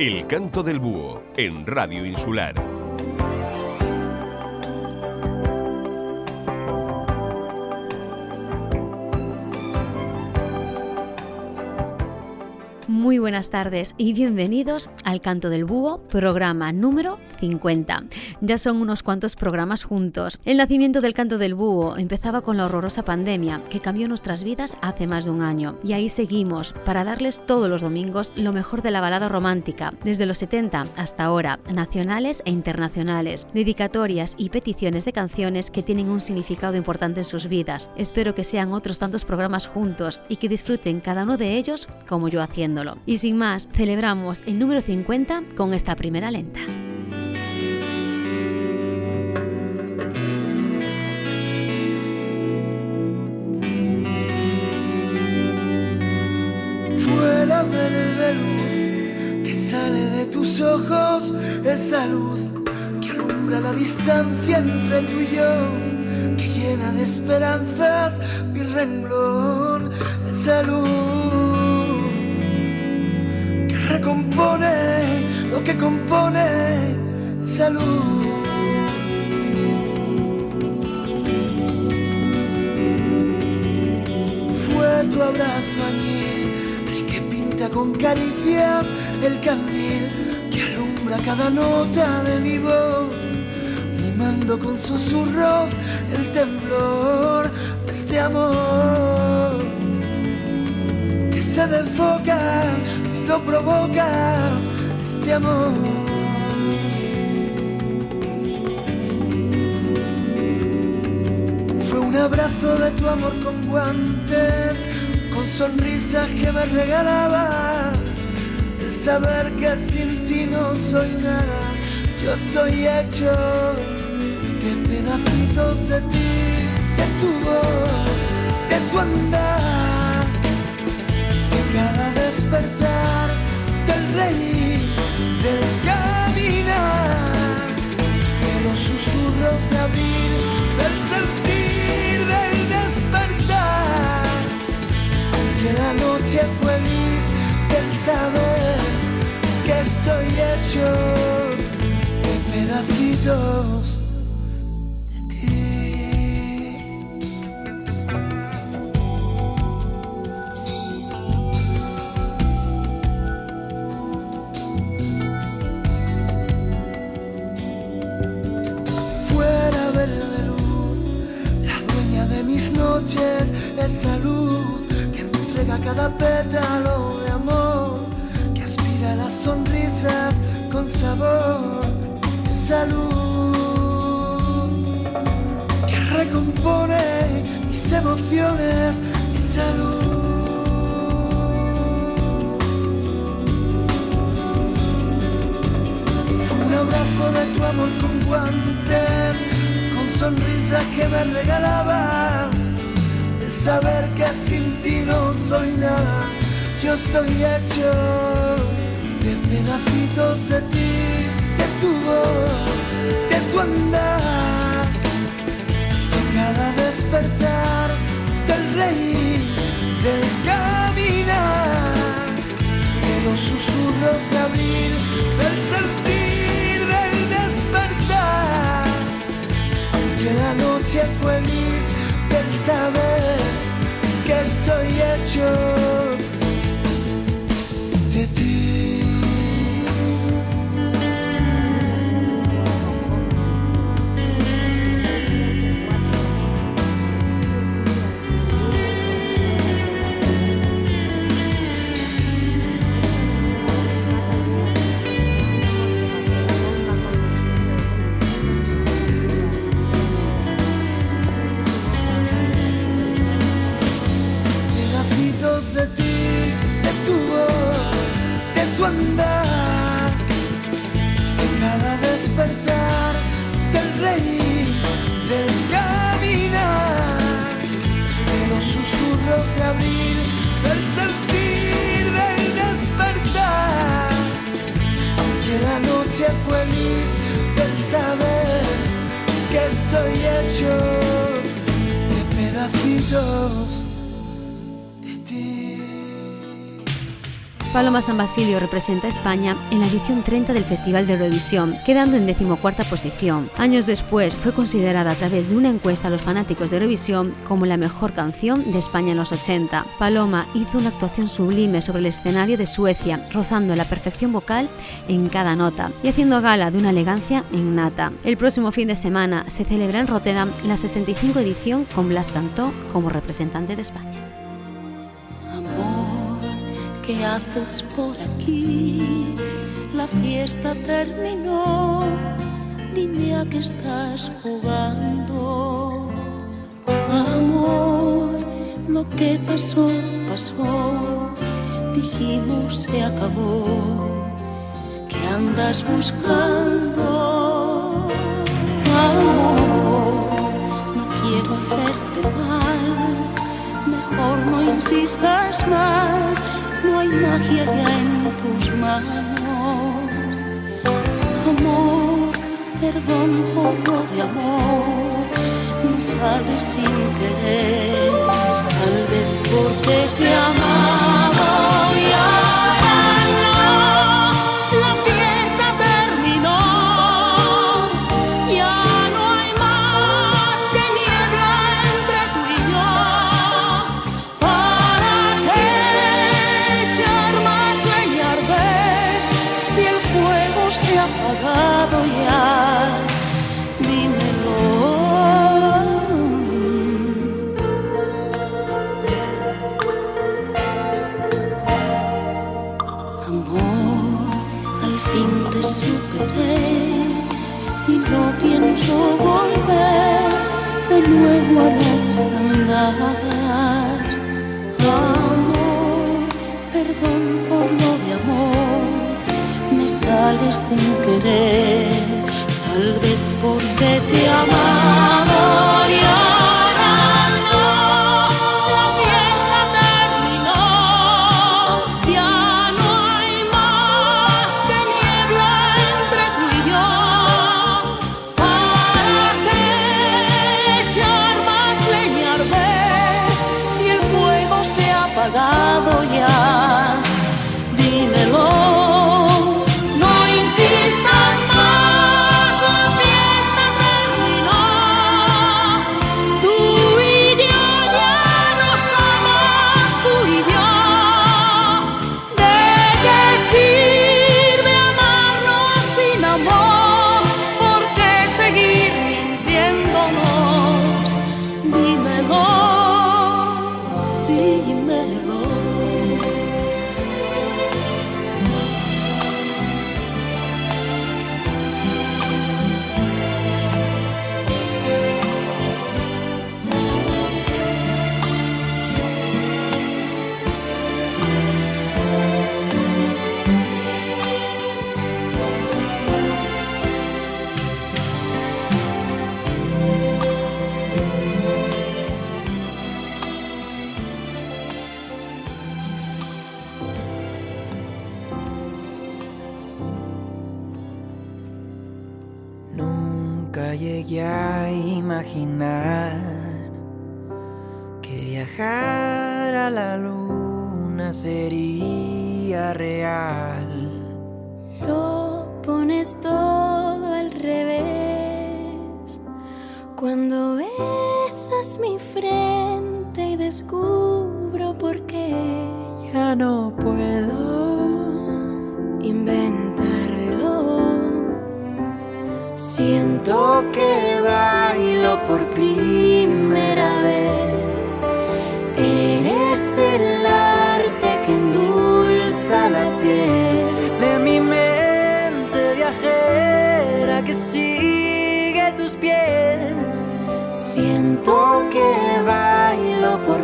El canto del búho en Radio Insular. Muy buenas tardes y bienvenidos al Canto del Búho, programa número 50. Ya son unos cuantos programas juntos. El nacimiento del Canto del Búho empezaba con la horrorosa pandemia que cambió nuestras vidas hace más de un año. Y ahí seguimos para darles todos los domingos lo mejor de la balada romántica, desde los 70 hasta ahora, nacionales e internacionales, dedicatorias y peticiones de canciones que tienen un significado importante en sus vidas. Espero que sean otros tantos programas juntos y que disfruten cada uno de ellos como yo haciéndolo. Y sin más, celebramos el número 50 con esta primera lenta. Sale de tus ojos, esa luz que alumbra la distancia entre tú y yo, que llena de esperanzas mi renglón, esa luz recompone lo que compone salud. Fue tu abrazo el con caricias el candil que alumbra cada nota de mi voz, mimando con susurros el temblor de este amor que se desfoca si lo provocas este amor. Fue un abrazo de tu amor con guantes, con sonrisas que me regalabas. El saber que sin ti no soy nada, yo estoy hecho de pedacitos de ti, de tu voz, de tu andar, de cada despertar del rey, del caminar, de los susurros de abril, del sentir, Aunque la noche fue gris, del saber que estoy hecho de pedacitos. Cada pétalo de amor, que aspira las sonrisas con sabor, esa luz que recompone mis emociones, mi salud. Fue un abrazo de tu amor con guantes, con sonrisas que me regalabas saber que sin ti no soy nada. Yo estoy hecho de pedacitos de ti, de tu voz, de tu andar, de cada despertar, del reír, del caminar, de los susurros de abril, del sentir, del despertar, aunque la noche fue gris del saber estoy de cada despertar, del reír, del caminar, de los susurros de abril, del sentir, del despertar, aunque la noche fue feliz, del saber que estoy hecho de pedacitos. Paloma San Basilio representa a España en la edición 30 del Festival de Eurovisión, quedando en decimocuarta posición. Años después fue considerada a través de una encuesta a los fanáticos de Eurovisión como la mejor canción de España en los 80. Paloma hizo una actuación sublime sobre el escenario de Suecia, rozando la perfección vocal en cada nota y haciendo gala de una elegancia innata. El próximo fin de semana se celebra en Rotterdam la 65 edición con Blas Cantó como representante de España. ¿Qué haces por aquí? La fiesta terminó. Dime a qué estás jugando. Amor, lo que pasó, pasó. Dijimos se acabó. ¿Qué andas buscando? Amor, no quiero hacerte mal. Mejor no insistas más no hay magia ya en tus manos. Amor, perdón por lo de amor, no sale sin querer, tal vez porque te amaba ya. Sin querer, tal vez porque te amado a mi lado crear.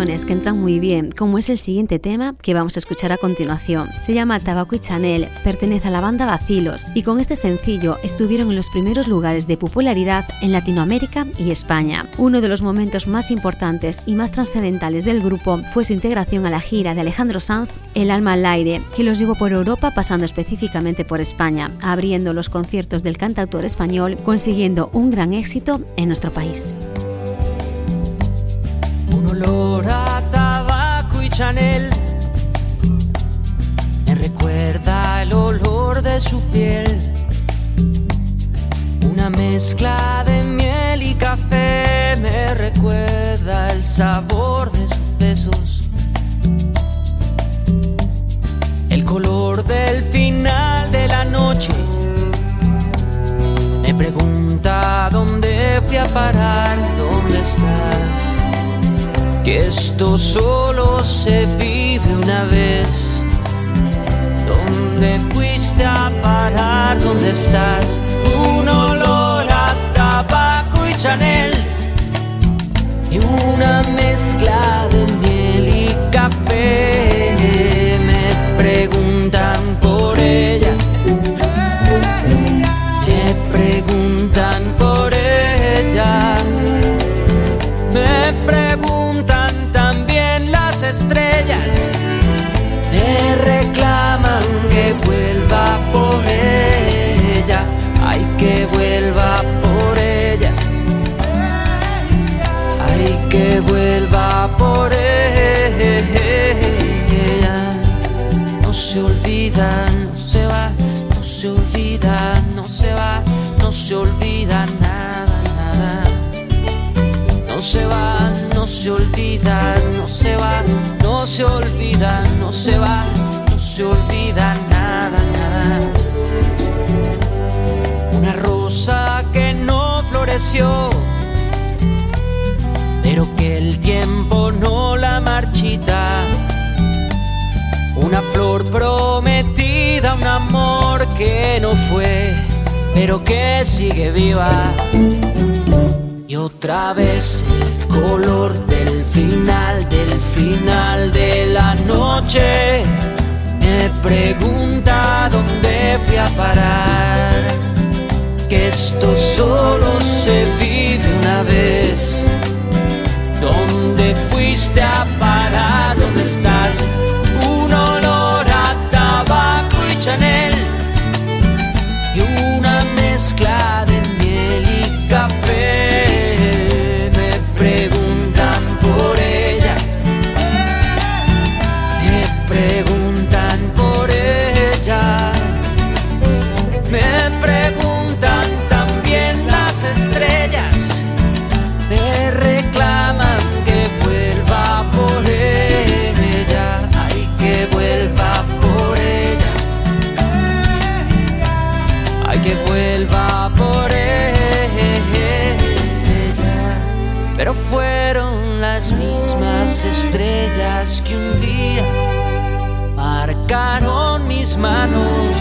Que entran muy bien, como es el siguiente tema que vamos a escuchar a continuación. Se llama Tabaco y Chanel, pertenece a la banda Vacilos y con este sencillo estuvieron en los primeros lugares de popularidad en Latinoamérica y España. Uno de los momentos más importantes y más trascendentales del grupo fue su integración a la gira de Alejandro Sanz, El alma al aire, que los llevó por Europa pasando específicamente por España, abriendo los conciertos del cantautor español, consiguiendo un gran éxito en nuestro país. Olor a tabaco y Chanel me recuerda el olor de su piel. Una mezcla de miel y café me recuerda el sabor de sus besos. El color del final de la noche me pregunta dónde fui a parar, dónde estás que esto solo se vive una vez. ¿Dónde fuiste a parar? ¿Dónde estás? Un olor a tabaco y Chanel y una mezcla de miel y café. Vuelva por ella. No se olvida, no se va, no se olvida, no se va, no se olvida nada, nada no se va, no se olvida, no se va, no se olvida, no se va, no se olvida nada, nada. Una rosa que no floreció, el tiempo no la marchita. Una flor prometida, un amor que no fue, pero que sigue viva. Y otra vez el color del final, del final de la noche. Me pregunta dónde fui a parar. Que esto solo se vive una vez. ¿Dónde fuiste a parar? ¿Dónde estás? Un olor a tabaco y Chanel. Y una mezcla estrellas que un día marcaron mis manos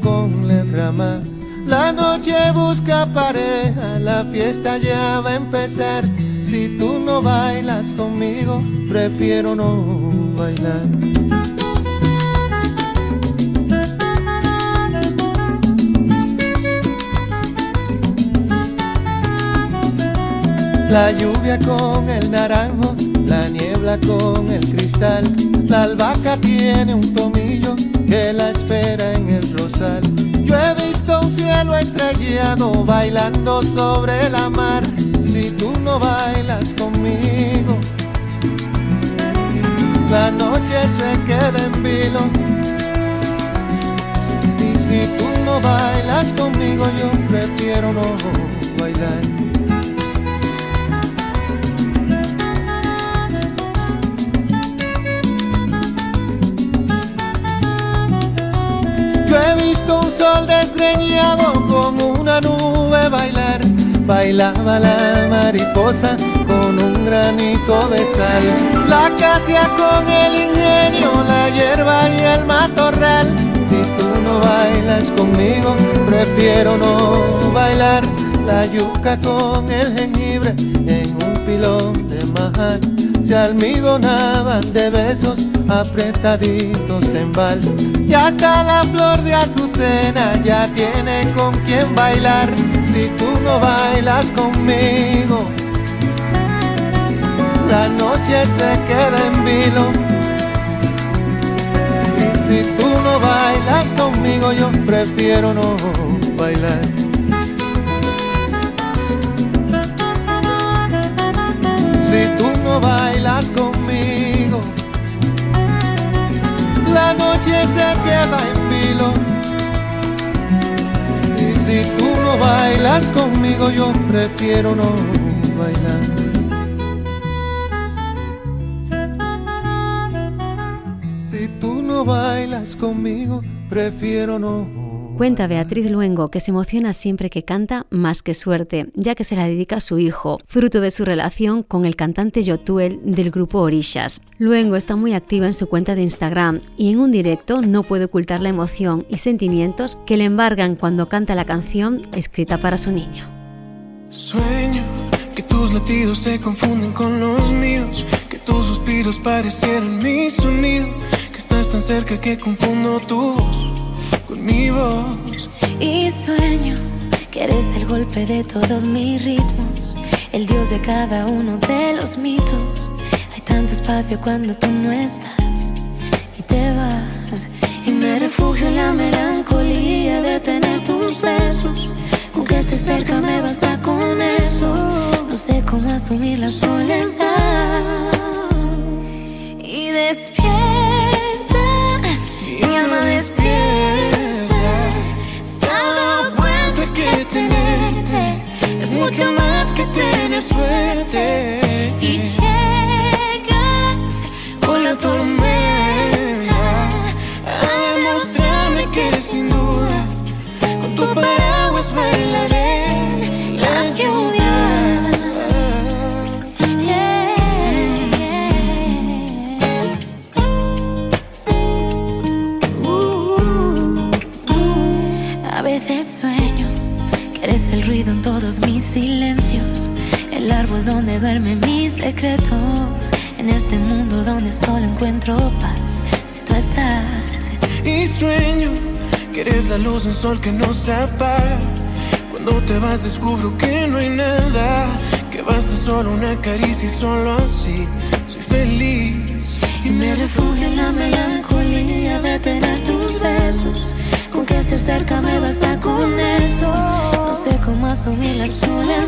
con la. La noche busca pareja, la fiesta ya va a empezar. Si tú no bailas conmigo, prefiero no bailar. La lluvia con el naranjo, la niebla con el cristal. La albahaca tiene un tomillo que la espera en el rosal. Yo he visto un cielo estrellado bailando sobre la mar. Si tú no bailas conmigo, la noche se queda en vilo. Y si tú no bailas conmigo, yo prefiero no bailar. Yo he visto un sol desgreñado con una nube bailar. Bailaba la mariposa con un granito de sal. La acacia con el ingenio, la hierba y el matorral. Si tú no bailas conmigo, prefiero no bailar. La yuca con el jengibre en un pilón de majar. Se almidonaban de besos apretaditos en vals. Y hasta la flor de azucena ya tiene con quien bailar. Si tú no bailas conmigo, la noche se queda en vilo. Y si tú no bailas conmigo, yo prefiero no bailar. Si tú no bailas conmigo, se queda en vilo. Y si tú no bailas conmigo, yo prefiero no bailar. Si tú no bailas conmigo, prefiero no Cuenta Beatriz Luengo que se emociona siempre que canta más que suerte, ya que se la dedica a su hijo, fruto de su relación con el cantante Yotuel del grupo Orishas. Luengo está muy activa en su cuenta de Instagram y en un directo no puede ocultar la emoción y sentimientos que le embargan cuando canta la canción escrita para su niño. Sueño que tus latidos se confunden con los míos, que tus suspiros mi sonido, que estás tan cerca que confundo tu voz con mi voz. Y sueño que eres el golpe de todos mis ritmos, el dios de cada uno de los mitos. Hay tanto espacio cuando tú no estás y te vas. Y me refugio en la melancolía de tener tus besos. Con que estés cerca me basta con eso. No sé cómo asumir la soledad. Y despierta, mucho más que tener suerte. Y llegas con la tormenta eres el ruido en todos mis silencios, el árbol donde duermen mis secretos, en este mundo donde solo encuentro paz si tú estás. Y sueño que eres la luz un sol que no se apaga. Cuando te vas descubro que no hay nada, que basta solo una caricia y solo así soy feliz. Y me refugio en la melancolía de tener tus besos. Con que estés cerca me basta con eso. No sé cómo asumir la soledad.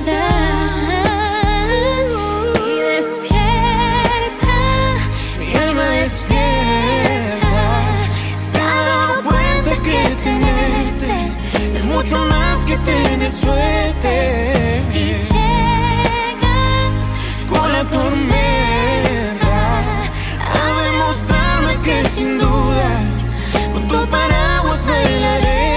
Y despierta, mi alma despierta. Se ha dado cuenta que tenerte es mucho más que tener suerte. Y llegas Con la tormenta a demostrarme que sin duda con tu paraguas bailaré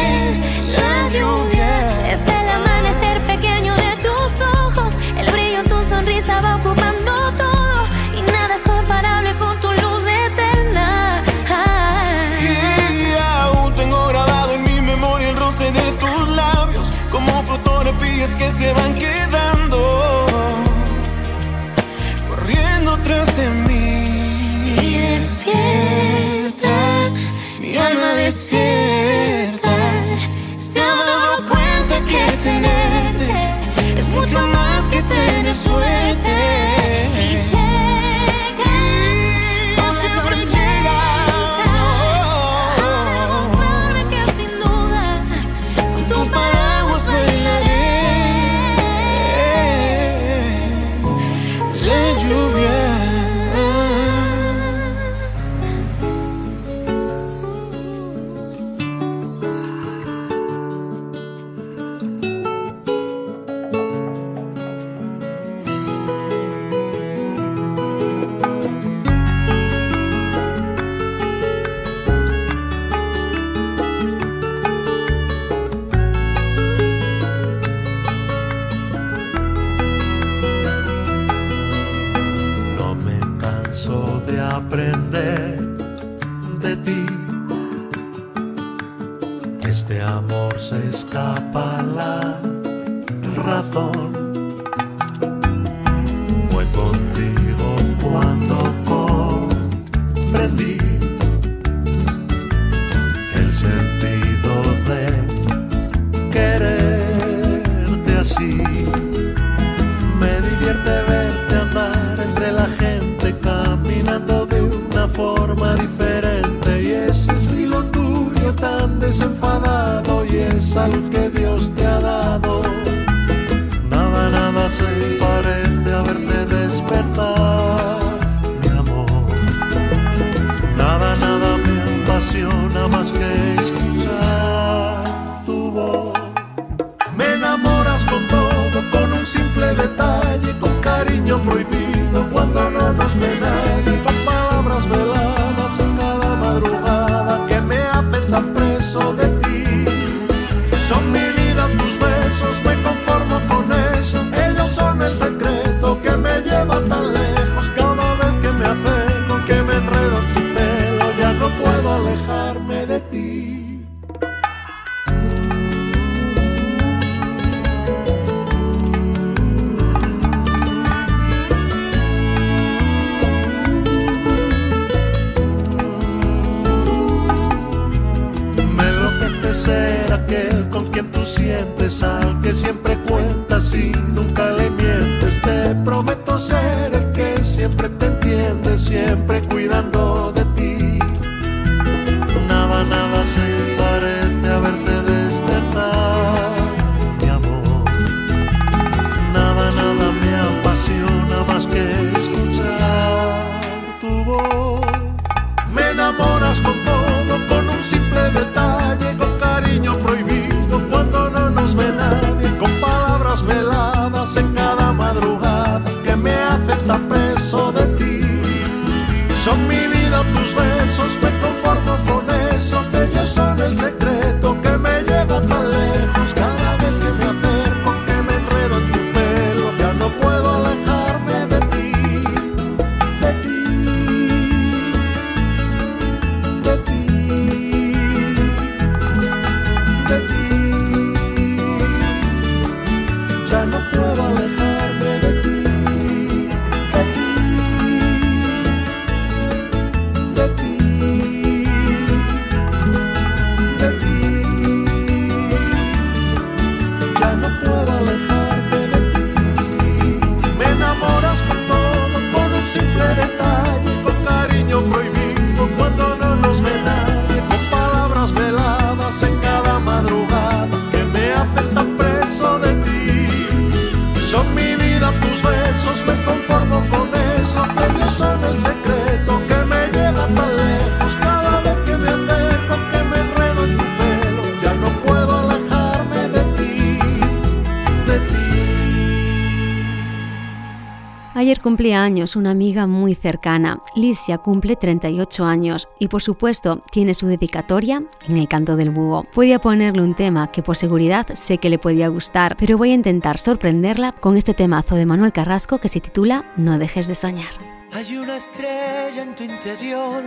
Ayer cumplía años una amiga muy cercana. Licia cumple 38 años y por supuesto tiene su dedicatoria en el canto del búho. Podía ponerle un tema que por seguridad sé que le podía gustar, pero voy a intentar sorprenderla con este temazo de Manuel Carrasco que se titula No dejes de soñar. Hay una estrella en tu interior,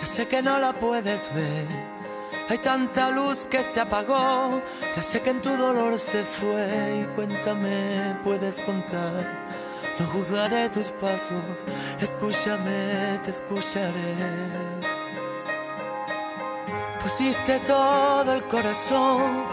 ya sé que no la puedes ver. Hay tanta luz que se apagó, ya sé que en tu dolor se fue y cuéntame, puedes contar. No juzgaré tus pasos, escúchame, te escucharé. Pusiste todo el corazón,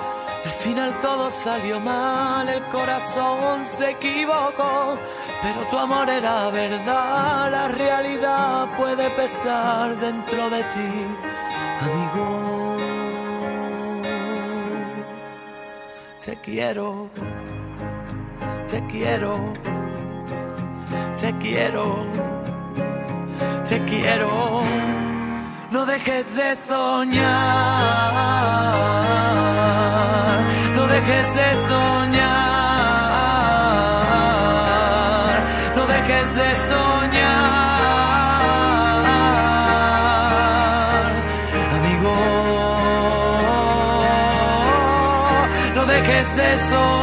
al final todo salió mal, el corazón se equivocó, pero tu amor era verdad, la realidad puede pesar dentro de ti, amigo. Te quiero, te quiero, te quiero, te quiero. No dejes de soñar, no dejes de soñar, no dejes de soñar, amigo. No dejes de soñar,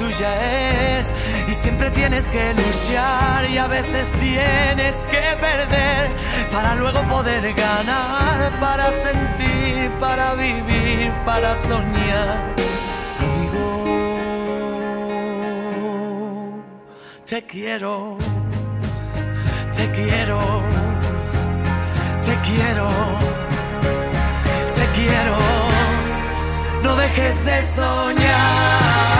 tuya es y siempre tienes que luchar y a veces tienes que perder para luego poder ganar, para sentir, para vivir, para soñar. Amigo, te quiero, te quiero, te quiero, te quiero. No dejes de soñar,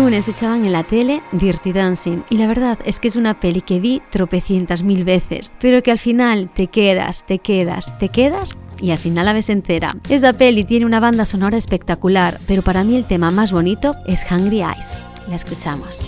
lunes echaban en la tele Dirty Dancing y la verdad es que es una peli que vi tropecientas mil veces, pero que al final te quedas, te quedas, te quedas y al final la ves entera. Esta peli tiene una banda sonora espectacular, pero para mí el tema más bonito es Hungry Eyes. La escuchamos.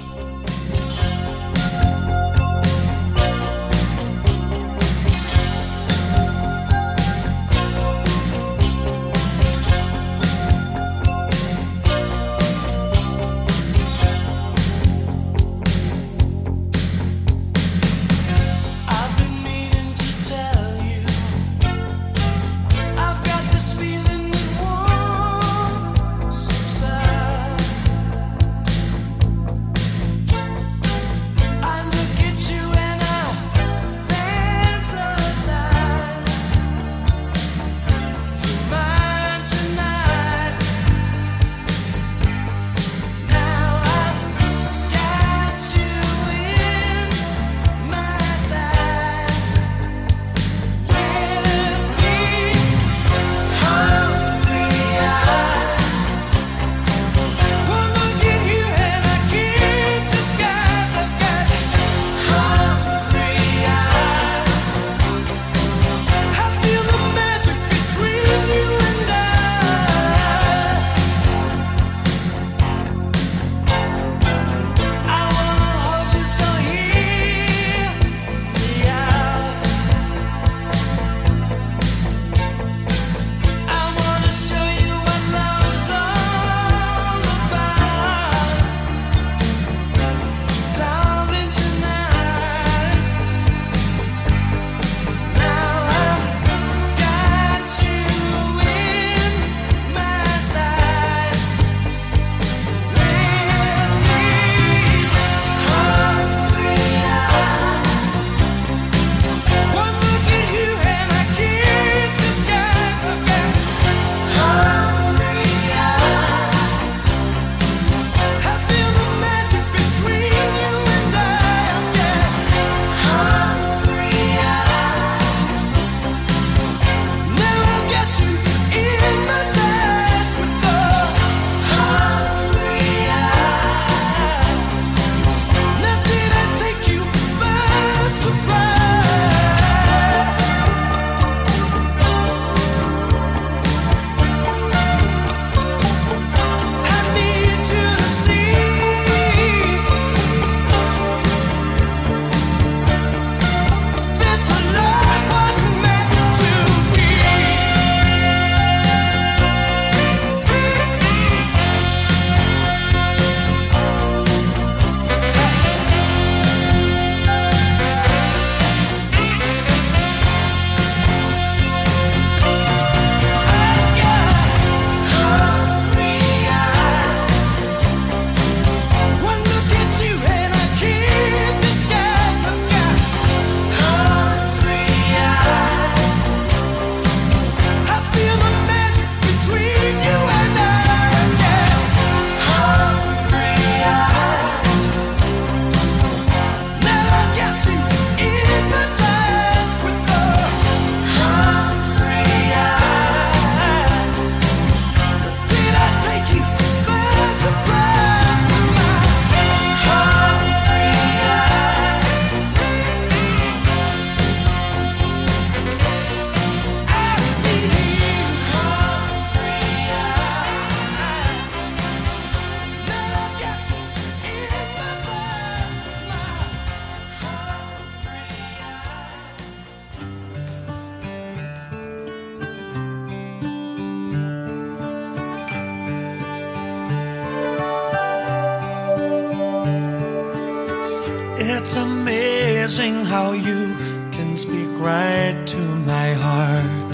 Amazing how you can speak right to my heart.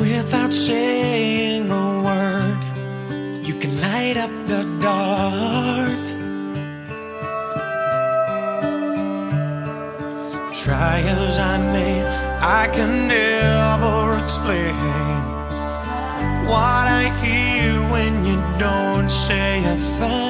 Without saying a word, you can light up the dark. Try as I may, I can never explain what I hear when you don't say a thing.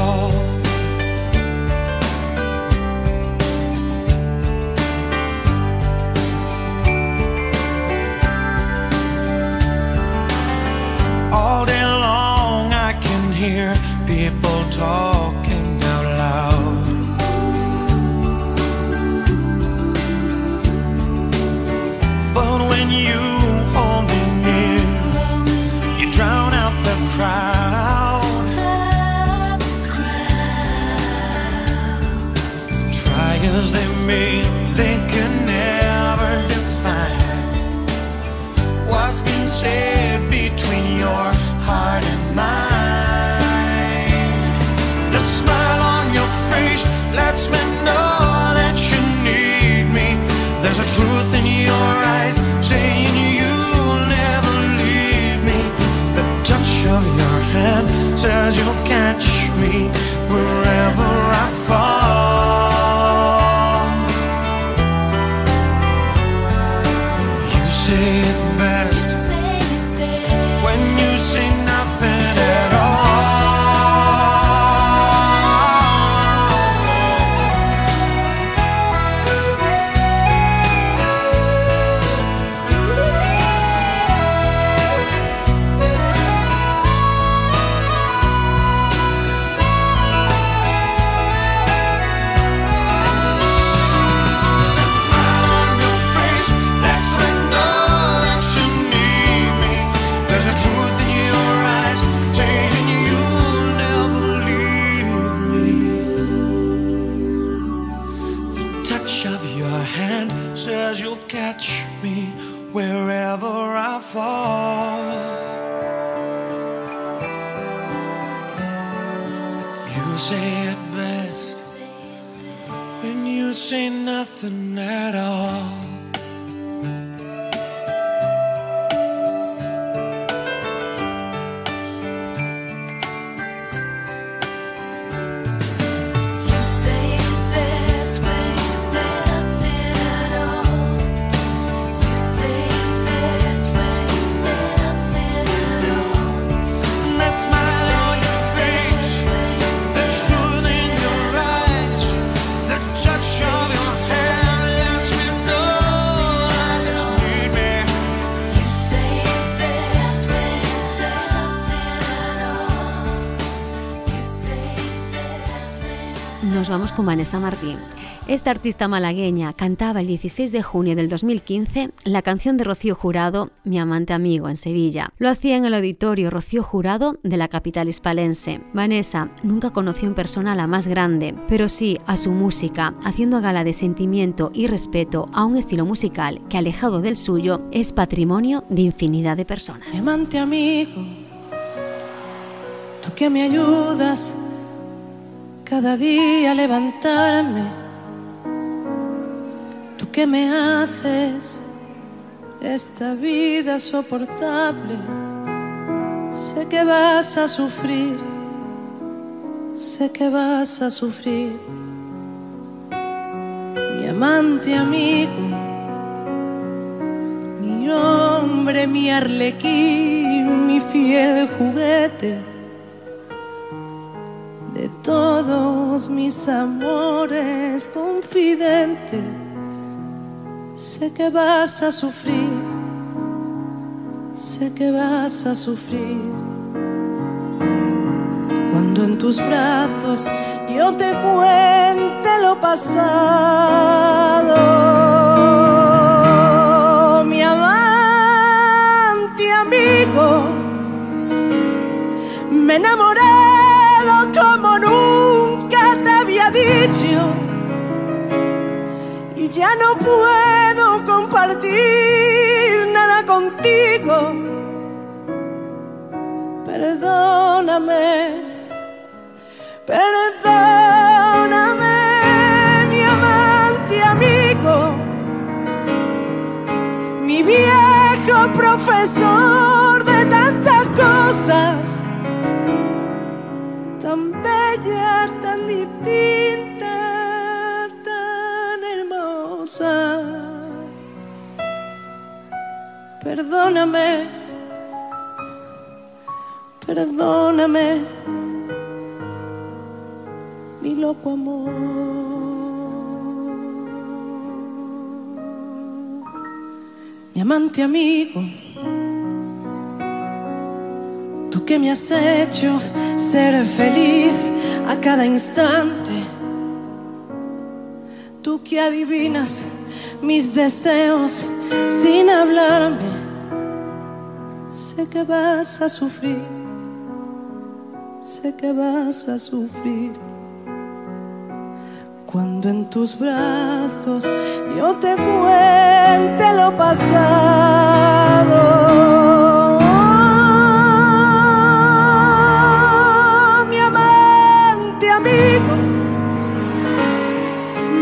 Nos vamos con Vanessa Martín. Esta artista malagueña cantaba el 16 de junio del 2015 la canción de Rocío Jurado, Mi amante amigo, en Sevilla. Lo hacía en el auditorio Rocío Jurado de la capital hispalense. Vanessa nunca conoció en persona a la más grande, pero sí a su música, haciendo gala de sentimiento y respeto a un estilo musical que, alejado del suyo, es patrimonio de infinidad de personas. Mi amante amigo, tú que me ayudas cada día levantarme, tú que me haces esta vida soportable, sé que vas a sufrir, sé que vas a sufrir, mi amante amigo mi hombre, mi arlequín, mi fiel juguete. De todos mis amores, confidente, sé que vas a sufrir, sé que vas a sufrir. Cuando en tus brazos yo te cuente lo pasado, mi amante amigo, me enamoré y ya no puedo compartir nada contigo. Perdóname Perdóname, mi amante amigo, mi viejo profesor de tantas cosas, tan bella, tan distinta, Perdóname, perdóname. Mi loco amor. Mi amante amigo, tú que me has hecho ser feliz a cada instante, tú que adivinas mis deseos sin hablarme, sé que vas a sufrir, sé que vas a sufrir. Cuando en tus brazos yo te cuente lo pasado.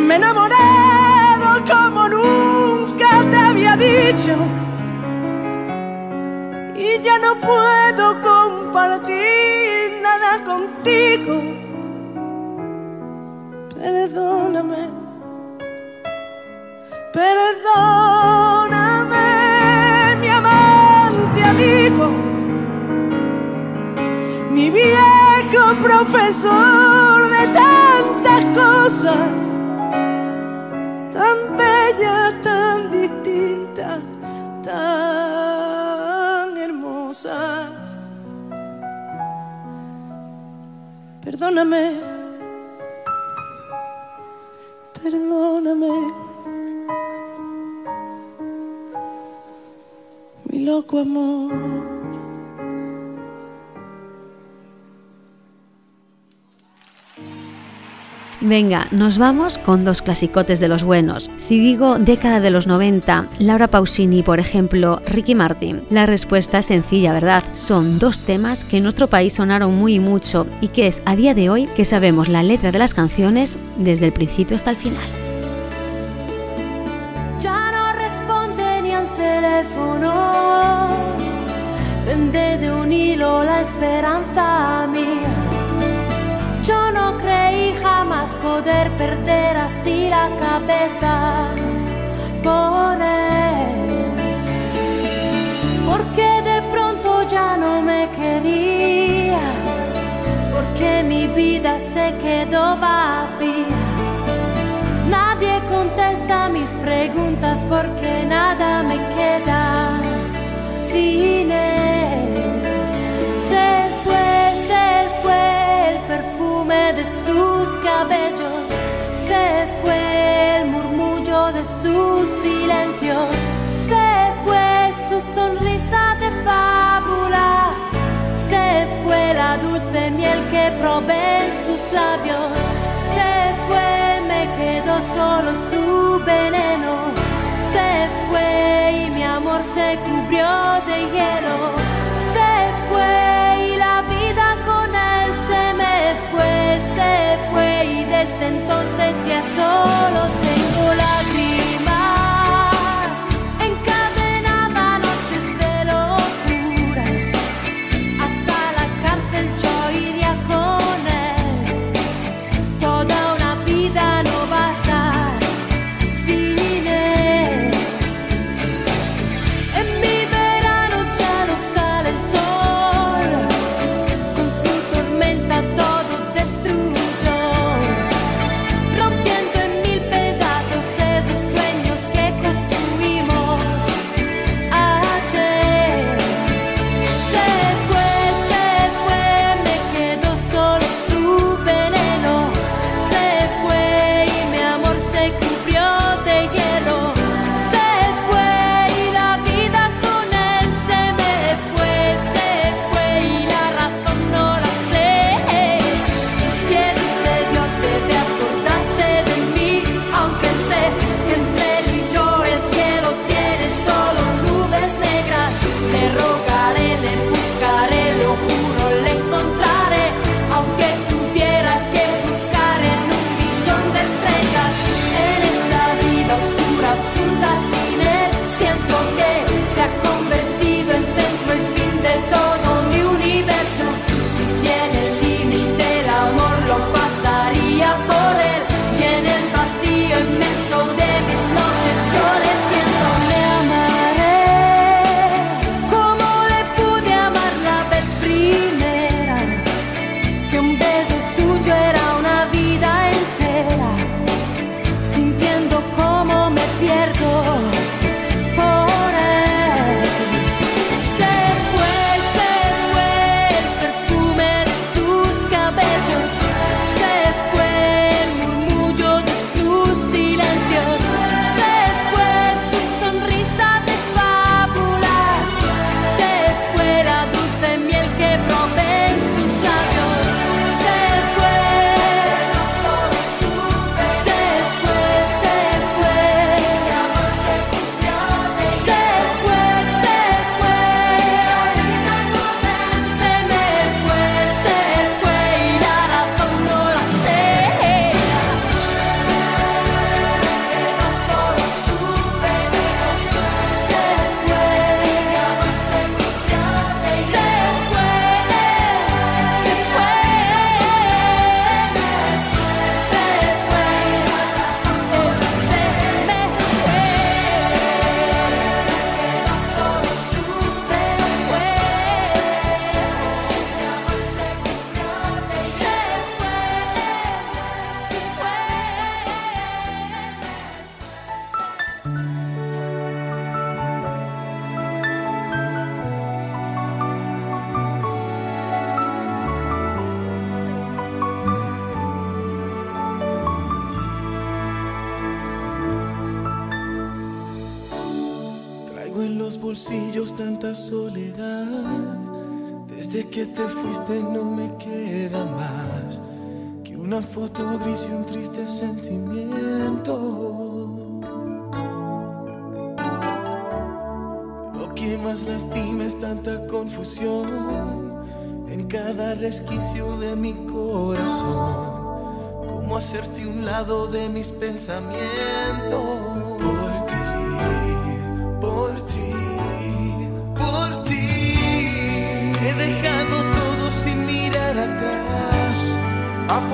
me enamoré como nunca te había dicho no puedo compartir nada contigo. Perdóname, perdóname, mi amante amigo, mi viejo profesor de tantas cosas, tan bella, hermosas. Perdóname perdóname. Mi loco amor. Venga, nos vamos con dos clasicotes de los buenos. Si digo década de los 90, Laura Pausini, por ejemplo, Ricky Martin, la respuesta es sencilla, ¿verdad? Son dos temas que en nuestro país sonaron muy y mucho y que es a día de hoy que sabemos la letra de las canciones desde el principio hasta el final. Ya no responde ni al teléfono, vende de un hilo la esperanza mía yo no creí jamás poder perder así la cabeza por él. Porque de pronto ya no me quería. Porque mi vida se quedó vacía. Nadie contesta mis preguntas porque nada me queda sin él. De sus cabellos, se fue el murmullo de sus silencios, se fue su sonrisa de fábula, se fue la dulce miel que probé en sus labios, se fue, me quedó solo su veneno, se fue y mi amor se cubrió de hielo, desde entonces ya solo tengo lágrimas. un triste sentimiento. Oh, Lo que más lastima es tanta confusión en cada resquicio de mi corazón. ¿Cómo hacerte un lado de mis pensamientos?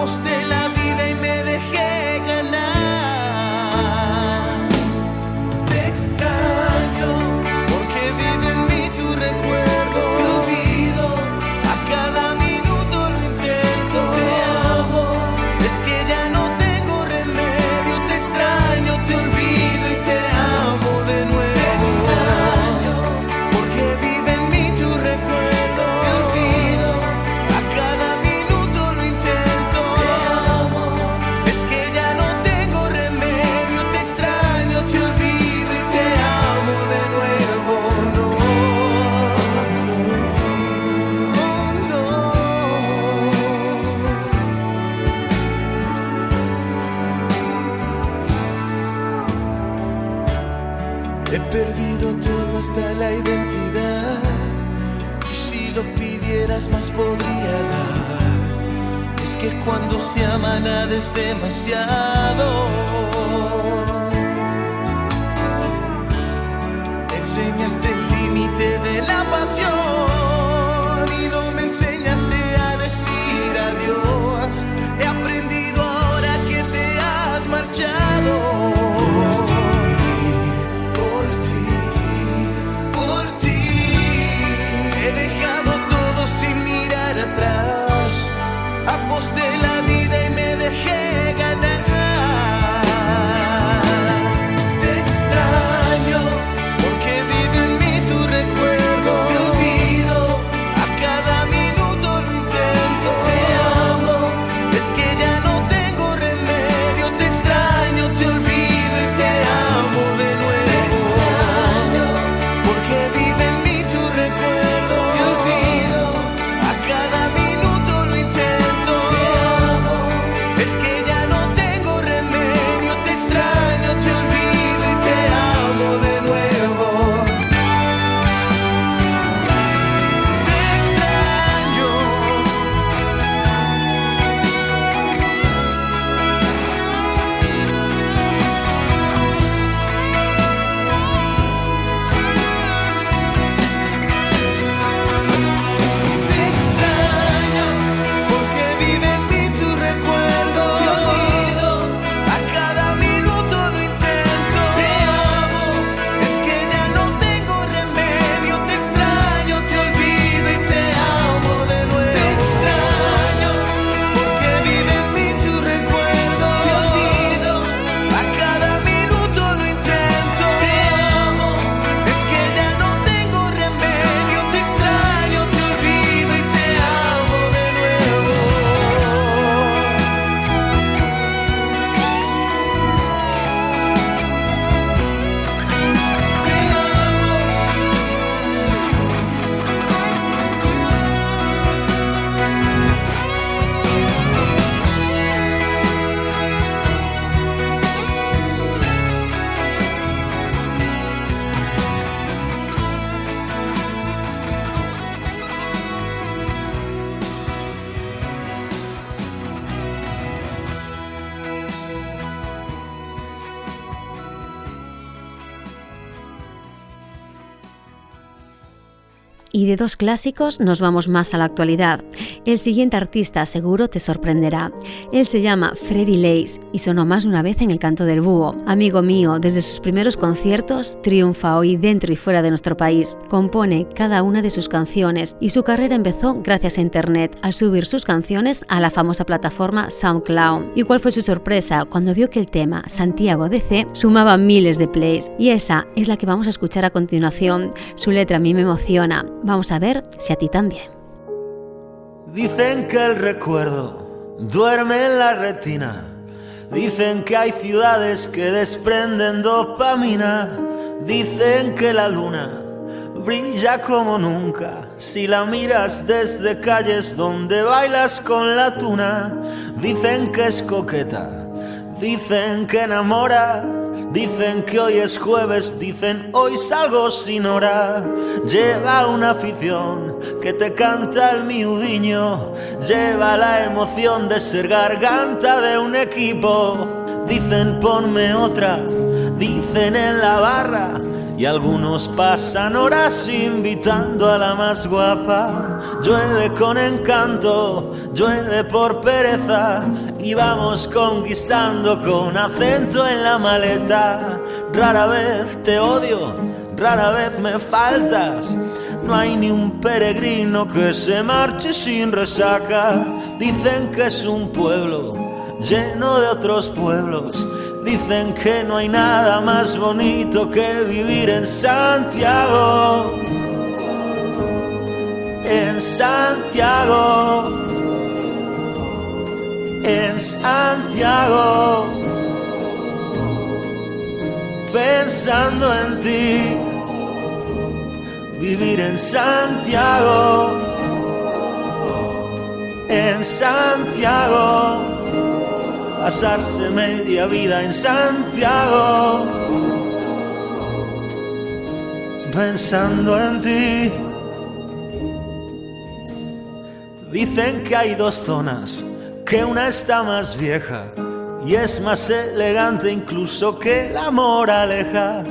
aposté cuando se ama demasiado. Enseñaste el límite de la pasión. dos clásicos nos vamos más a la actualidad. El siguiente artista seguro te sorprenderá. Él se llama Freddy Lace y sonó más de una vez en el canto del búho. Amigo mío, desde sus primeros conciertos triunfa hoy dentro y fuera de nuestro país. Compone cada una de sus canciones y su carrera empezó gracias a Internet al subir sus canciones a la famosa plataforma SoundCloud. ¿Y cuál fue su sorpresa cuando vio que el tema Santiago DC sumaba miles de plays? Y esa es la que vamos a escuchar a continuación. Su letra a mí me emociona. Vamos a ver si a ti también. Dicen que el recuerdo duerme en la retina. Dicen que hay ciudades que desprenden dopamina. Dicen que la luna brilla como nunca. Si la miras desde calles donde bailas con la tuna. Dicen que es coqueta. Dicen que enamora Dicen que hoy es jueves, dicen hoy salgo sin hora. Lleva una afición que te canta el miudiño. Lleva la emoción de ser garganta de un equipo. Dicen ponme otra, dicen en la barra. Y algunos pasan horas invitando a la más guapa. Llueve con encanto, llueve por pereza. Y vamos conquistando con acento en la maleta. Rara vez te odio, rara vez me faltas. No hay ni un peregrino que se marche sin resaca. Dicen que es un pueblo lleno de otros pueblos. Dicen que no hay nada más bonito que vivir en Santiago. En Santiago. En Santiago. Pensando en ti. Vivir en Santiago. En Santiago pasarse media vida en Santiago, pensando en ti. Dicen que hay dos zonas, que una está más vieja y es más elegante incluso que la moraleja.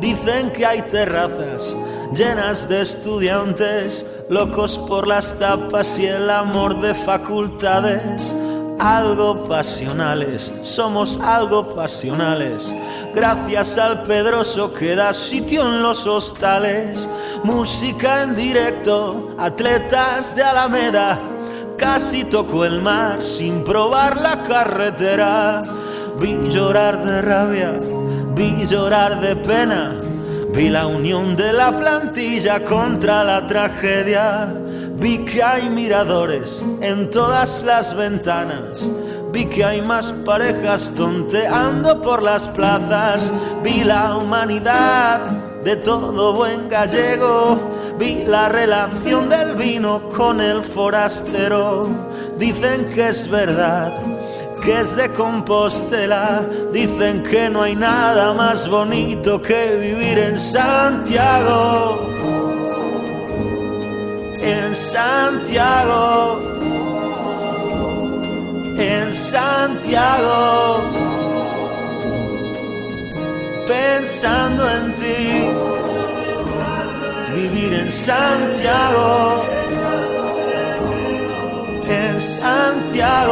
Dicen que hay terrazas llenas de estudiantes, locos por las tapas y el amor de facultades algo pasionales, somos algo pasionales. Gracias al Pedroso que da sitio en los hostales, música en directo, atletas de Alameda. Casi tocó el mar sin probar la carretera. Vi llorar de rabia, vi llorar de pena. Vi la unión de la plantilla contra la tragedia. Vi que hay miradores en todas las ventanas. Vi que hay más parejas tonteando por las plazas. Vi la humanidad de todo buen gallego. Vi la relación del vino con el forastero. Dicen que es verdad que es de Compostela. Dicen que no hay nada más bonito que vivir en Santiago. En Santiago. En Santiago. Pensando en ti. Vivir en Santiago. En Santiago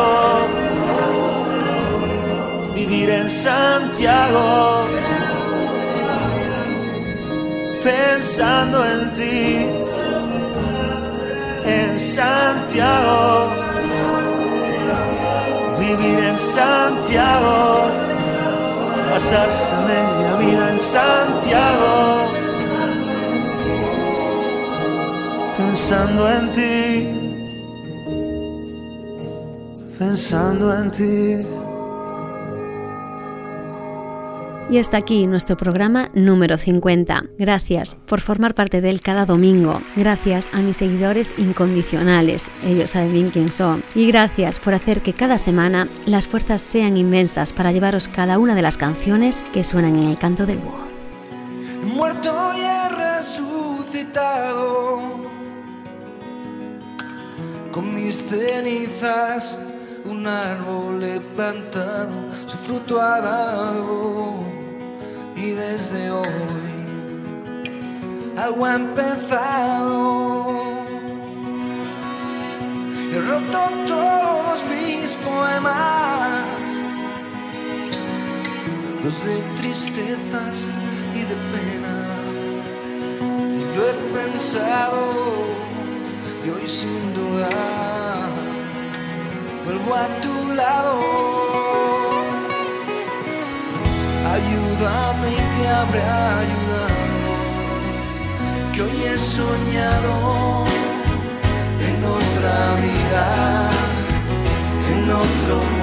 Santiago, pensando en ti, en Santiago, vivir en Santiago, pasarse media vida en Santiago, pensando en ti. Pensando en ti. Y hasta aquí nuestro programa número 50. Gracias por formar parte de él cada domingo. Gracias a mis seguidores incondicionales. Ellos saben bien quién son. Y gracias por hacer que cada semana las fuerzas sean inmensas para llevaros cada una de las canciones que suenan en el canto del búho. Muerto y he resucitado con mis cenizas. Un árbol he plantado, su fruto ha dado y desde hoy algo ha empezado. He roto todos mis poemas, los de tristezas y de pena. Y lo he pensado y hoy sin dudar vuelvo a tu lado. Ayúdame y te habré ayudado, que hoy he soñado en otra vida, en otro mundo.